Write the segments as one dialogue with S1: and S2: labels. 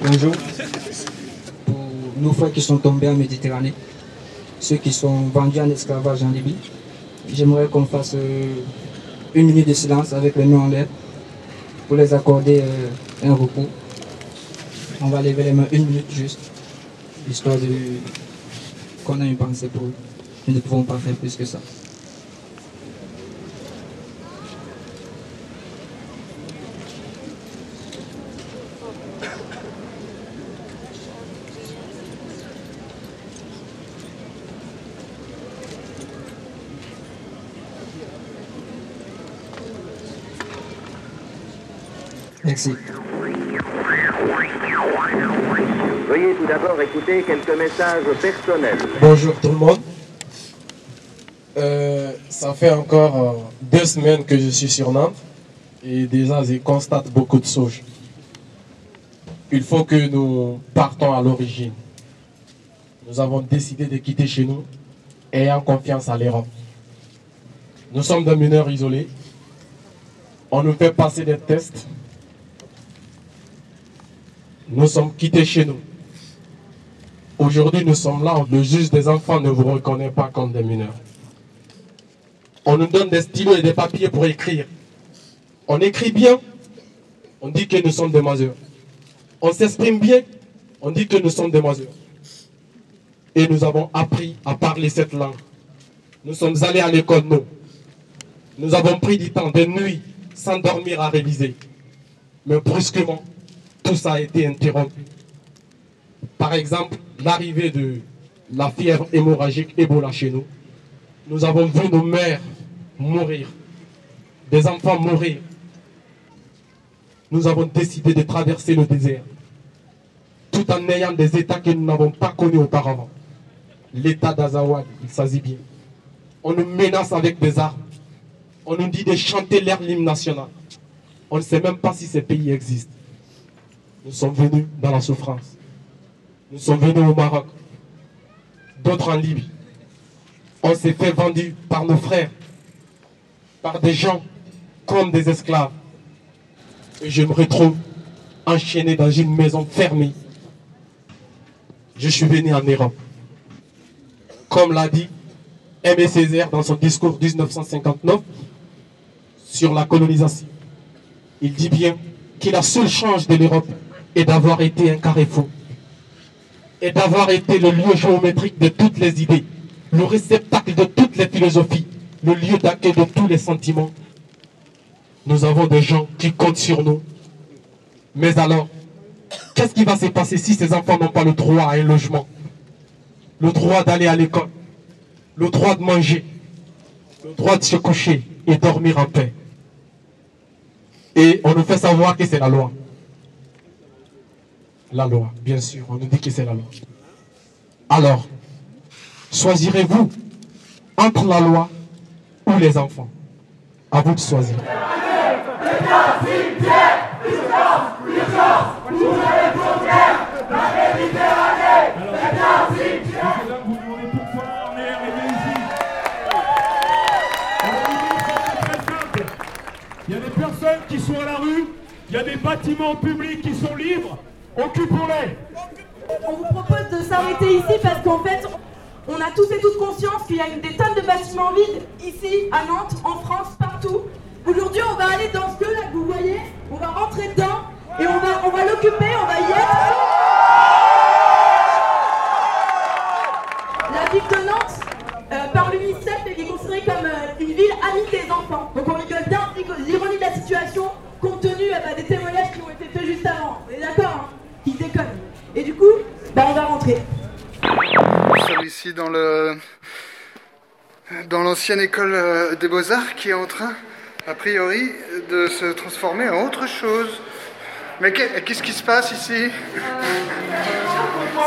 S1: Bonjour. Pour nos frères qui sont tombés en Méditerranée, ceux qui sont vendus en esclavage en Libye, j'aimerais qu'on fasse euh, une minute de silence avec les mains en l'air pour les accorder euh, un repos. On va lever les mains une minute juste, histoire de qu'on ait une pensée pour eux. Nous ne pouvons pas faire plus que ça. Merci.
S2: Veuillez tout d'abord écouter quelques messages personnels.
S3: Bonjour tout le monde. Euh, ça fait encore euh, deux semaines que je suis sur Nantes et déjà je constate beaucoup de sauges. Il faut que nous partons à l'origine. Nous avons décidé de quitter chez nous ayant confiance à l'Europe. Nous sommes des mineurs isolés. On nous fait passer des tests. Nous sommes quittés chez nous. Aujourd'hui, nous sommes là. Le juge des enfants ne vous reconnaît pas comme des mineurs. On nous donne des stylos et des papiers pour écrire. On écrit bien. On dit que nous sommes des majeurs. On s'exprime bien. On dit que nous sommes des majeurs. Et nous avons appris à parler cette langue. Nous sommes allés à l'école, nous. Nous avons pris du temps, de nuit, sans dormir à réviser. Mais brusquement, tout ça a été interrompu. Par exemple, l'arrivée de la fièvre hémorragique Ebola chez nous. Nous avons vu nos mères mourir, des enfants mourir. Nous avons décidé de traverser le désert, tout en ayant des États que nous n'avons pas connus auparavant. L'État d'Azawad, il s'agit bien. On nous menace avec des armes. On nous dit de chanter l'air l'hymne national. On ne sait même pas si ces pays existent. Nous sommes venus dans la souffrance. Nous sommes venus au Maroc, d'autres en Libye. On s'est fait vendre par nos frères, par des gens comme des esclaves. Et je me retrouve enchaîné dans une maison fermée. Je suis venu en Europe. Comme l'a dit Aimé Césaire dans son discours 1959 sur la colonisation. Il dit bien que la seule chance de l'Europe est d'avoir été un carrefour et d'avoir été le lieu géométrique de toutes les idées, le réceptacle de toutes les philosophies, le lieu d'accueil de tous les sentiments. Nous avons des gens qui comptent sur nous. Mais alors, qu'est-ce qui va se passer si ces enfants n'ont pas le droit à un logement? Le droit d'aller à l'école Le droit de manger Le droit de se coucher et dormir en paix Et on nous fait savoir que c'est la loi. La loi, bien sûr. On nous dit que c'est la loi. Alors, choisirez-vous entre la loi ou les enfants À vous de choisir.
S4: Il y a des personnes qui sont à la rue, il y a des bâtiments publics qui sont libres, occupons-les.
S5: On vous propose de s'arrêter ici parce qu'en fait, on a tous et toutes conscience qu'il y a des tonnes de bâtiments vides ici, à Nantes, en France, partout. Aujourd'hui, on va aller dans ce que là vous voyez, on va rentrer dedans et on va, on va l'occuper, on va y être. Bah, on va rentrer.
S6: Nous sommes ici dans le dans l'ancienne école euh, des beaux-arts qui est en train, a priori, de se transformer en autre chose. Mais qu'est- qu'est-ce qui se passe ici?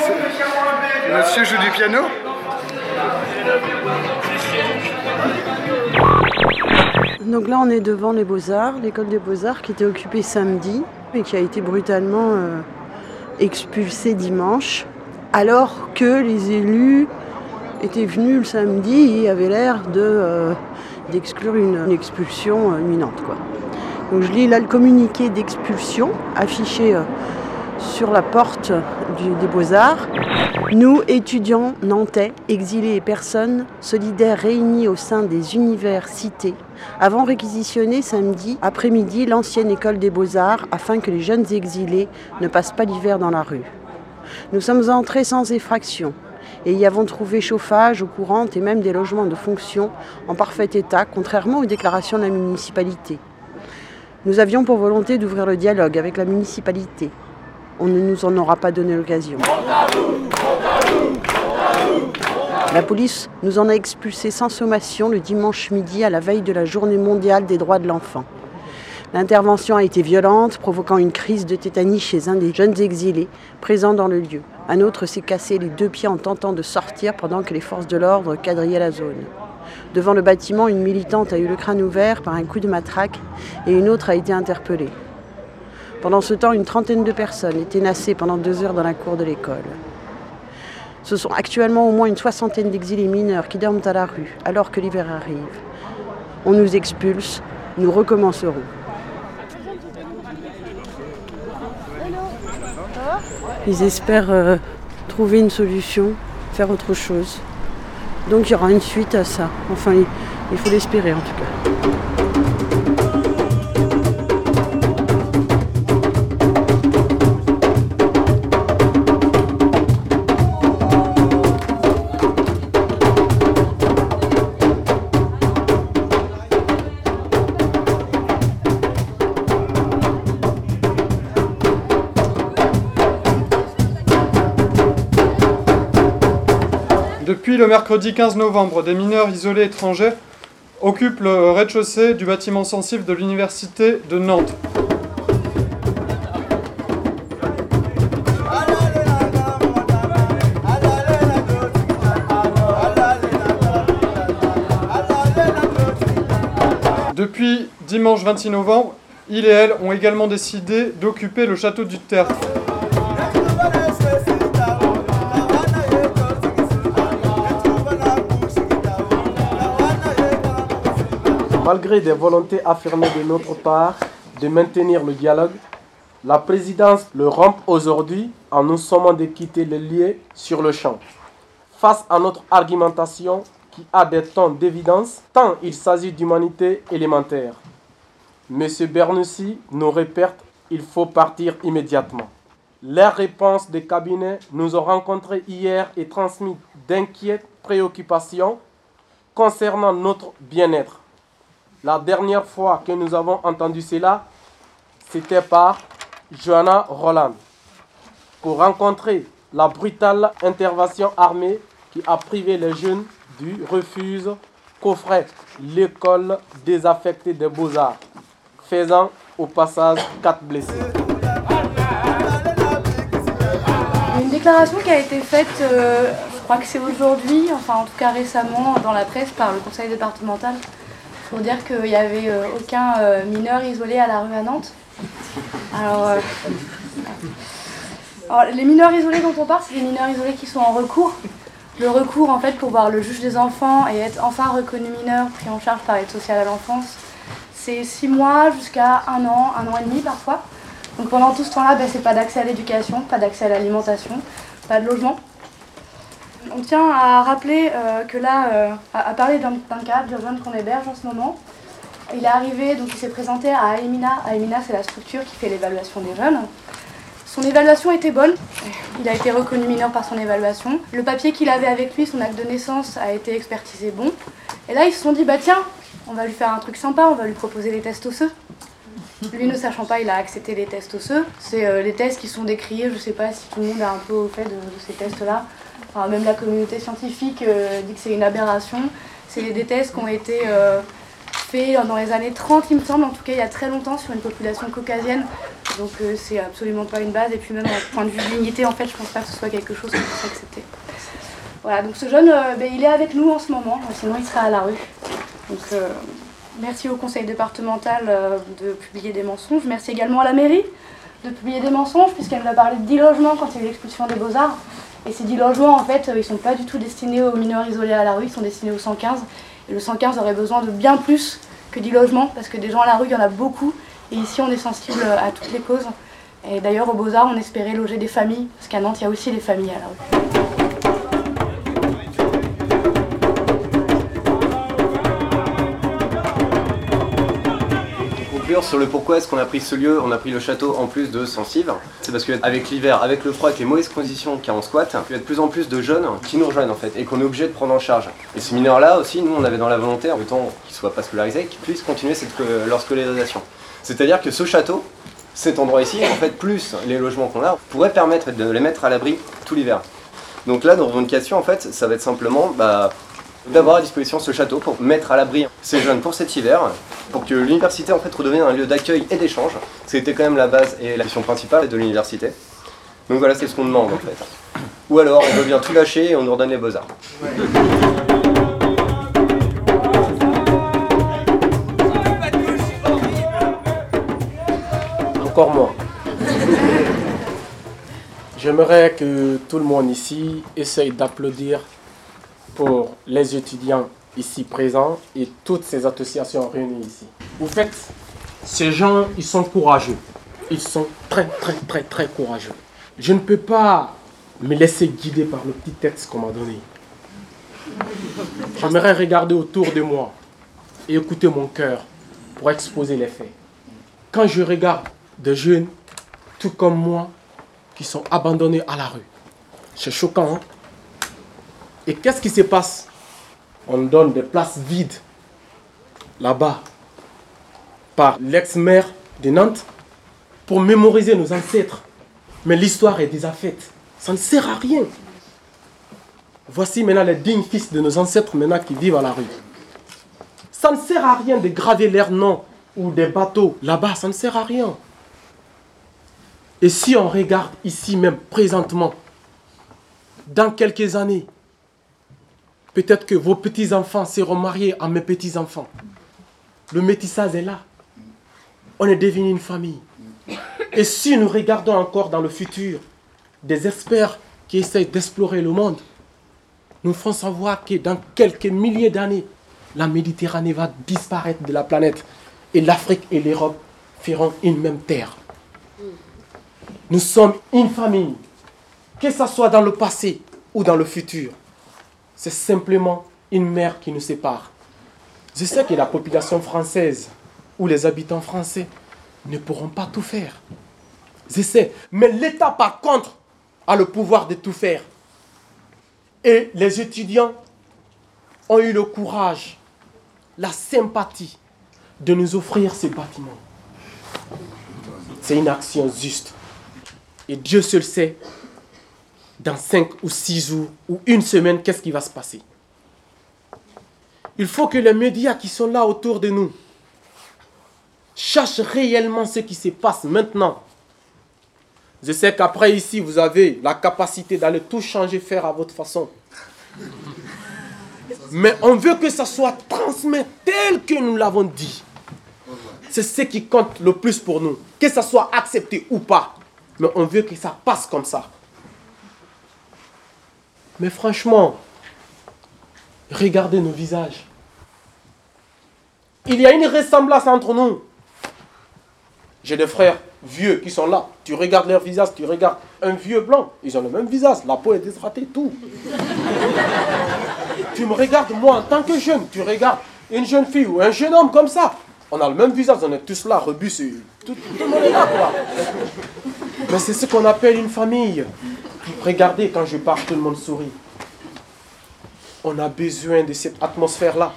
S6: C'est- Monsieur joue du piano?
S7: Donc là, on est devant les Beaux-Arts, l'école des Beaux-Arts qui était occupée samedi et qui a été brutalement euh, expulsée dimanche, alors que les élus étaient venus le samedi et avaient l'air euh, d'exclure une, une expulsion euh, imminente. Quoi. Donc je lis là le communiqué d'expulsion affiché euh, sur la porte des Beaux-Arts. Nous, étudiants nantais, exilés et personnes solidaires réunis au sein des universités, avons réquisitionné samedi après-midi l'ancienne école des Beaux-Arts afin que les jeunes exilés ne passent pas l'hiver dans la rue. Nous sommes entrés sans effraction et y avons trouvé chauffage, eau courante et même des logements de fonction en parfait état, contrairement aux déclarations de la municipalité. Nous avions pour volonté d'ouvrir le dialogue avec la municipalité. On ne nous en aura pas donné l'occasion. La police nous en a expulsés sans sommation le dimanche midi à la veille de la journée mondiale des droits de l'enfant. L'intervention a été violente, provoquant une crise de tétanie chez un des jeunes exilés présents dans le lieu. Un autre s'est cassé les deux pieds en tentant de sortir pendant que les forces de l'ordre quadrillaient la zone. Devant le bâtiment, une militante a eu le crâne ouvert par un coup de matraque et une autre a été interpellée. Pendant ce temps, une trentaine de personnes étaient nassées pendant deux heures dans la cour de l'école. Ce sont actuellement au moins une soixantaine d'exilés mineurs qui dorment à la rue alors que l'hiver arrive. On nous expulse, nous recommencerons. Ils espèrent euh, trouver une solution, faire autre chose. Donc il y aura une suite à ça. Enfin, il faut l'espérer en tout cas.
S6: Depuis le mercredi 15 novembre, des mineurs isolés étrangers occupent le rez-de-chaussée du bâtiment sensible de l'Université de Nantes. Depuis dimanche 26 novembre, il et elle ont également décidé d'occuper le château du Tertre.
S8: Malgré des volontés affirmées de notre part de maintenir le dialogue, la présidence le rompt aujourd'hui en nous sommant de quitter le lieu sur le champ. Face à notre argumentation qui a des tons d'évidence, tant il s'agit d'humanité élémentaire. Monsieur Bernussi nous répète il faut partir immédiatement. Les réponses des cabinets nous ont rencontrés hier et transmis d'inquiètes préoccupations concernant notre bien-être. La dernière fois que nous avons entendu cela, c'était par Joanna Roland pour rencontrer la brutale intervention armée qui a privé les jeunes du refuge qu'offrait l'école désaffectée des beaux-arts, faisant au passage quatre blessés.
S9: Une déclaration qui a été faite, euh, je crois que c'est aujourd'hui, enfin en tout cas récemment dans la presse par le conseil départemental, pour dire qu'il n'y avait euh, aucun euh, mineur isolé à la rue à Nantes. Alors, alors, les mineurs isolés dont on parle, c'est des mineurs isolés qui sont en recours. Le recours, en fait, pour voir le juge des enfants et être enfin reconnu mineur, pris en charge par l'aide sociale à l'enfance, c'est six mois jusqu'à un an, un an et demi parfois. Donc pendant tout ce temps-là, ben, c'est pas d'accès à l'éducation, pas d'accès à l'alimentation, pas de logement. On tient à rappeler euh, que là, euh, à, parler d'un cas de jeune qu'on héberge en ce moment. Il est arrivé, donc il s'est présenté à Aemina. Aemina, c'est la structure qui fait l'évaluation des jeunes. Son évaluation était bonne. Il a été reconnu mineur par son évaluation. Le papier qu'il avait avec lui, son acte de naissance, a été expertisé bon. Et là, ils se sont dit, bah tiens, on va lui faire un truc sympa, on va lui proposer les tests osseux. Lui ne sachant pas, il a accepté les tests osseux. C'est euh, les tests qui sont décriés, je sais pas si tout le monde est un peu au fait de, ces tests-là. Même la communauté scientifique euh, dit que c'est une aberration. C'est des tests qui ont été euh, faits dans les années 30, il me semble, en tout cas il y a très longtemps, sur une population caucasienne. Donc c'est absolument pas une base. Et puis même d'un point de vue de l'unité, en fait, je pense pas que ce soit quelque chose qu'on puisse accepter. Voilà, donc ce jeune, ben, il est avec nous en ce moment, sinon il serait à la rue. Donc Merci au conseil départemental euh, de publier des mensonges. Merci également à la mairie de publier des mensonges, puisqu'elle nous a parlé de 10 logements quand il y a eu l'expulsion des beaux-arts. Et ces 10 logements, en fait, euh, ils ne sont pas du tout destinés aux mineurs isolés à la rue, ils sont destinés au 115. Et le 115 aurait besoin de bien plus que 10 logements, parce que des gens à la rue, il y en a beaucoup. Et ici, on est sensible à toutes les causes. Et d'ailleurs, au Beaux-Arts, on espérait loger des familles, parce qu'à Nantes, il y a aussi des familles à la rue.
S10: Sur le pourquoi est-ce qu'on a pris ce lieu, on a pris le château en plus de Sensive. C'est parce qu'avec l'hiver, avec le froid, avec les mauvaises conditions qu'il y a en squat, il y a de plus en plus de jeunes qui nous rejoignent en fait et qu'on est obligé de prendre en charge. Et ces mineurs-là aussi, nous on avait dans la volonté, en temps qu'ils soient pas scolarisés, qu'ils puissent continuer cette, leur scolarisation. C'est-à-dire que ce château, cet endroit ici, en fait, plus les logements qu'on a, pourrait permettre de les mettre à l'abri tout l'hiver. Donc là, nos revendications, en fait, ça va être simplement bah, d'avoir à disposition ce château pour mettre à l'abri ces jeunes pour cet hiver, pour que l'université en fait redevienne un lieu d'accueil et d'échange. C'était quand même la base et la mission principale de l'université. Donc voilà, c'est ce qu'on demande en fait. Ou alors on bien tout lâcher et on nous redonne les beaux-arts.
S8: Encore moi. J'aimerais que tout le monde ici essaye d'applaudir pour les étudiants ici présents et toutes ces associations réunies ici. Vous faites, ces gens, ils sont courageux. Ils sont très, très, très, très courageux. Je ne peux pas me laisser guider par le petit texte qu'on m'a donné. J'aimerais regarder autour de moi et écouter mon cœur pour exposer les faits. Quand je regarde des jeunes, tout comme moi, qui sont abandonnés à la rue, c'est choquant. Hein? Et qu'est-ce qui se passe On donne des places vides là-bas par l'ex-maire de Nantes pour mémoriser nos ancêtres. Mais l'histoire est déjà faite. Ça ne sert à rien. Voici maintenant les dignes fils de nos ancêtres maintenant qui vivent à la rue. Ça ne sert à rien de graver leurs noms ou des bateaux là-bas. Ça ne sert à rien. Et si on regarde ici même présentement, dans quelques années, Peut-être que vos petits-enfants seront mariés à mes petits-enfants. Le métissage est là. On est devenu une famille. Et si nous regardons encore dans le futur des experts qui essayent d'explorer le monde, nous ferons savoir que dans quelques milliers d'années, la Méditerranée va disparaître de la planète et l'Afrique et l'Europe feront une même terre. Nous sommes une famille, que ce soit dans le passé ou dans le futur c'est simplement une mer qui nous sépare. Je sais que la population française ou les habitants français ne pourront pas tout faire. Je sais. Mais l'État, par contre, a le pouvoir de tout faire. Et les étudiants ont eu le courage, la sympathie de nous offrir ces bâtiments. C'est une action juste. Et Dieu seul sait dans cinq ou six jours ou une semaine, qu'est-ce qui va se passer? Il faut que les médias qui sont là autour de nous cherchent réellement ce qui se passe maintenant. Je sais qu'après ici, vous avez la capacité d'aller tout changer, faire à votre façon. Mais on veut que ça soit transmis tel que nous l'avons dit. C'est ce qui compte le plus pour nous. Que ça soit accepté ou pas. Mais on veut que ça passe comme ça. Mais franchement, regardez nos visages. Il y a une ressemblance entre nous. J'ai des frères vieux qui sont là. Tu regardes leur visage, tu regardes un vieux blanc. Ils ont le même visage. La peau est déshydratée, tout. tu me regardes, moi, en tant que jeune. Tu regardes une jeune fille ou un jeune homme comme ça. On a le même visage. On est tous là, rebus. Tout, tout le monde est là, quoi. Mais c'est ce qu'on appelle une famille. Regardez, quand je parle, tout le monde sourit. On a besoin de cette atmosphère-là.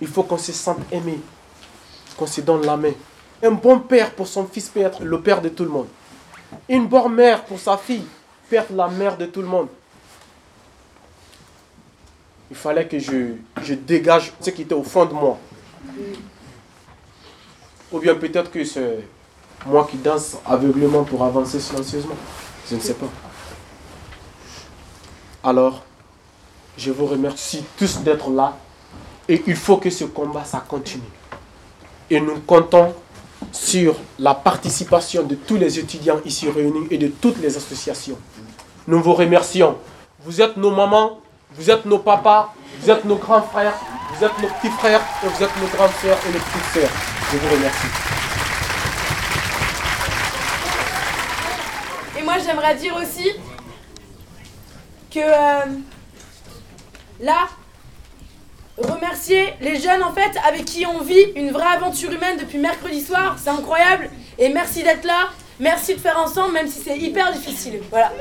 S8: Il faut qu'on se sente aimé, qu'on se donne la main. Un bon père pour son fils peut être le père de tout le monde. Une bonne mère pour sa fille peut être la mère de tout le monde. Il fallait que je, je dégage ce qui était au fond de moi. Ou bien peut-être que c'est moi qui danse aveuglément pour avancer silencieusement. Je ne sais pas. Alors, je vous remercie tous d'être là. Et il faut que ce combat, ça continue. Et nous comptons sur la participation de tous les étudiants ici réunis et de toutes les associations. Nous vous remercions. Vous êtes nos mamans, vous êtes nos papas, vous êtes nos grands frères, vous êtes nos petits frères et vous êtes nos grandes sœurs et nos petites sœurs. Je vous remercie.
S9: Et moi, j'aimerais dire aussi que euh, là, remercier les jeunes en fait avec qui on vit une vraie aventure humaine depuis mercredi soir, c'est incroyable. Et merci d'être là, merci de faire ensemble, même si c'est hyper difficile. Voilà.